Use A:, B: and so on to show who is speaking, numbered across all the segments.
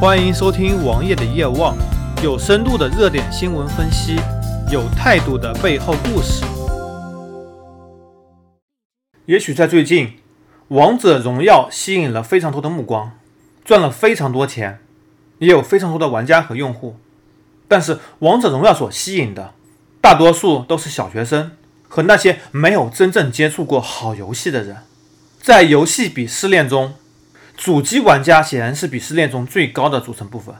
A: 欢迎收听王爷的夜望，有深度的热点新闻分析，有态度的背后故事。也许在最近，《王者荣耀》吸引了非常多的目光，赚了非常多钱，也有非常多的玩家和用户。但是，《王者荣耀》所吸引的大多数都是小学生和那些没有真正接触过好游戏的人。在游戏鄙视链中，主机玩家显然是鄙视链中最高的组成部分。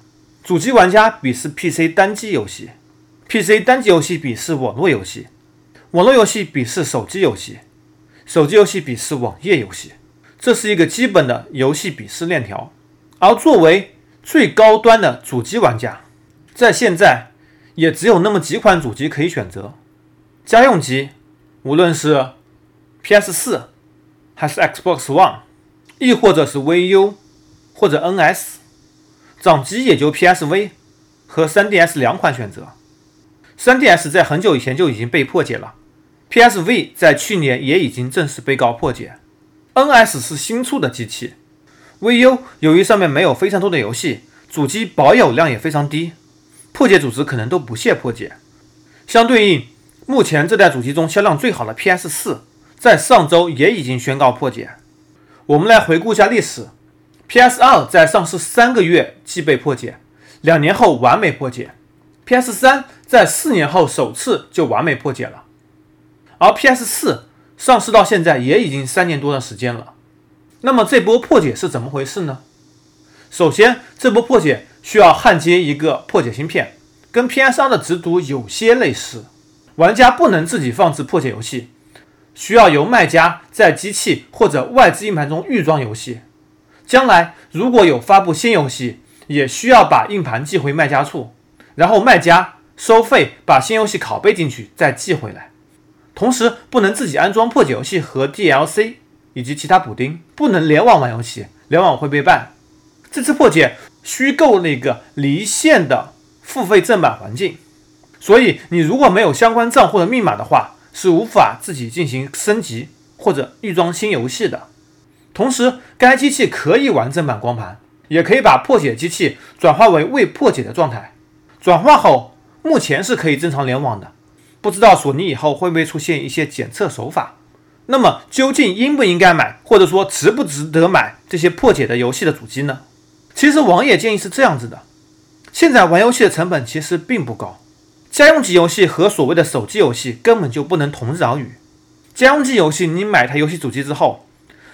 A: 主机玩家鄙视 PC 单机游戏，PC 单机游戏鄙视网络游戏，网络游戏鄙视手机游戏，手机游戏鄙视网页游戏。这是一个基本的游戏鄙视链条。而作为最高端的主机玩家，在现在也只有那么几款主机可以选择：家用机，无论是 PS 四还是 Xbox One。亦或者是 VU 或者 NS，掌机也就 PSV 和 3DS 两款选择。3DS 在很久以前就已经被破解了，PSV 在去年也已经正式被告破解。NS 是新出的机器，VU 由于上面没有非常多的游戏，主机保有量也非常低，破解组织可能都不屑破解。相对应，目前这代主机中销量最好的 PS4，在上周也已经宣告破解。我们来回顾一下历史，PS 二在上市三个月即被破解，两年后完美破解；PS 三在四年后首次就完美破解了，而 PS 四上市到现在也已经三年多的时间了。那么这波破解是怎么回事呢？首先，这波破解需要焊接一个破解芯片，跟 PS 二的直读有些类似，玩家不能自己放置破解游戏。需要由卖家在机器或者外置硬盘中预装游戏，将来如果有发布新游戏，也需要把硬盘寄回卖家处，然后卖家收费把新游戏拷贝进去再寄回来。同时不能自己安装破解游戏和 DLC 以及其他补丁，不能联网玩游戏，联网会被 ban。这次破解虚构了一个离线的付费正版环境，所以你如果没有相关账户的密码的话。是无法自己进行升级或者预装新游戏的。同时，该机器可以玩正版光盘，也可以把破解机器转化为未破解的状态。转化后，目前是可以正常联网的。不知道索尼以后会不会出现一些检测手法？那么，究竟应不应该买，或者说值不值得买这些破解的游戏的主机呢？其实，王爷建议是这样子的：现在玩游戏的成本其实并不高。家用机游戏和所谓的手机游戏根本就不能同日而语。家用机游戏，你买台游戏主机之后，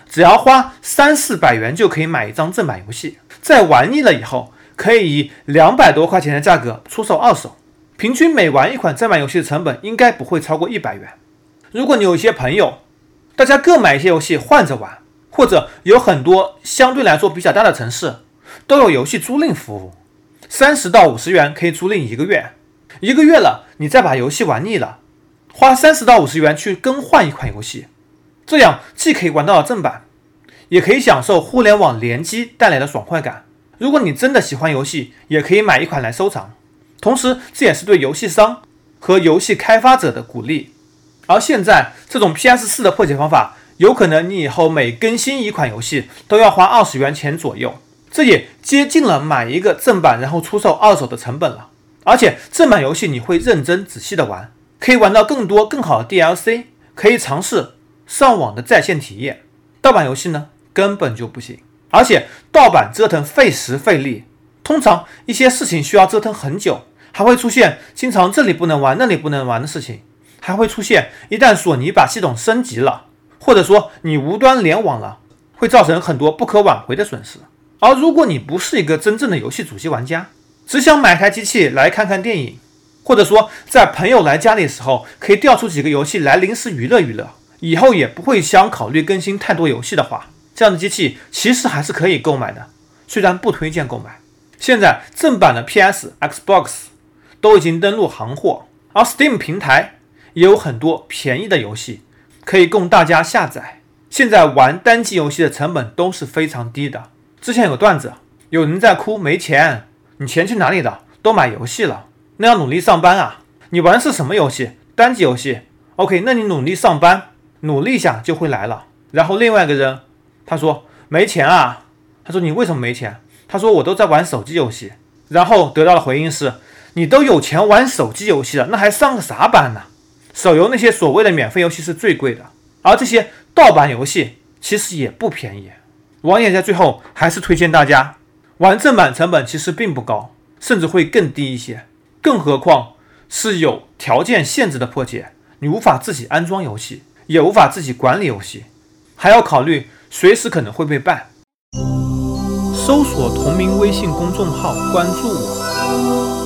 A: 只要花三四百元就可以买一张正版游戏，在玩腻了以后，可以以两百多块钱的价格出售二手。平均每玩一款正版游戏的成本应该不会超过一百元。如果你有一些朋友，大家各买一些游戏换着玩，或者有很多相对来说比较大的城市都有游戏租赁服务，三十到五十元可以租赁一个月。一个月了，你再把游戏玩腻了，花三十到五十元去更换一款游戏，这样既可以玩到正版，也可以享受互联网联机带来的爽快感。如果你真的喜欢游戏，也可以买一款来收藏。同时，这也是对游戏商和游戏开发者的鼓励。而现在这种 PS 四的破解方法，有可能你以后每更新一款游戏都要花二十元钱左右，这也接近了买一个正版然后出售二手的成本了。而且正版游戏你会认真仔细的玩，可以玩到更多更好的 DLC，可以尝试上网的在线体验。盗版游戏呢，根本就不行。而且盗版折腾费时费力，通常一些事情需要折腾很久，还会出现经常这里不能玩那里不能玩的事情，还会出现一旦索尼把系统升级了，或者说你无端联网了，会造成很多不可挽回的损失。而如果你不是一个真正的游戏主机玩家，只想买台机器来看看电影，或者说在朋友来家里的时候可以调出几个游戏来临时娱乐娱乐，以后也不会想考虑更新太多游戏的话，这样的机器其实还是可以购买的，虽然不推荐购买。现在正版的 PS、Xbox 都已经登陆行货，而 Steam 平台也有很多便宜的游戏可以供大家下载。现在玩单机游戏的成本都是非常低的。之前有个段子，有人在哭没钱。你钱去哪里了？都买游戏了，那要努力上班啊！你玩的是什么游戏？单机游戏。OK，那你努力上班，努力一下就会来了。然后另外一个人他说没钱啊，他说你为什么没钱？他说我都在玩手机游戏。然后得到的回应是：你都有钱玩手机游戏了，那还上个啥班呢？手游那些所谓的免费游戏是最贵的，而这些盗版游戏其实也不便宜。王爷在最后还是推荐大家玩正版，成本其实并不高，甚至会更低一些。更何况是有条件限制的破解，你无法自己安装游戏，也无法自己管理游戏，还要考虑随时可能会被办。搜索同名微信公众号，关注我。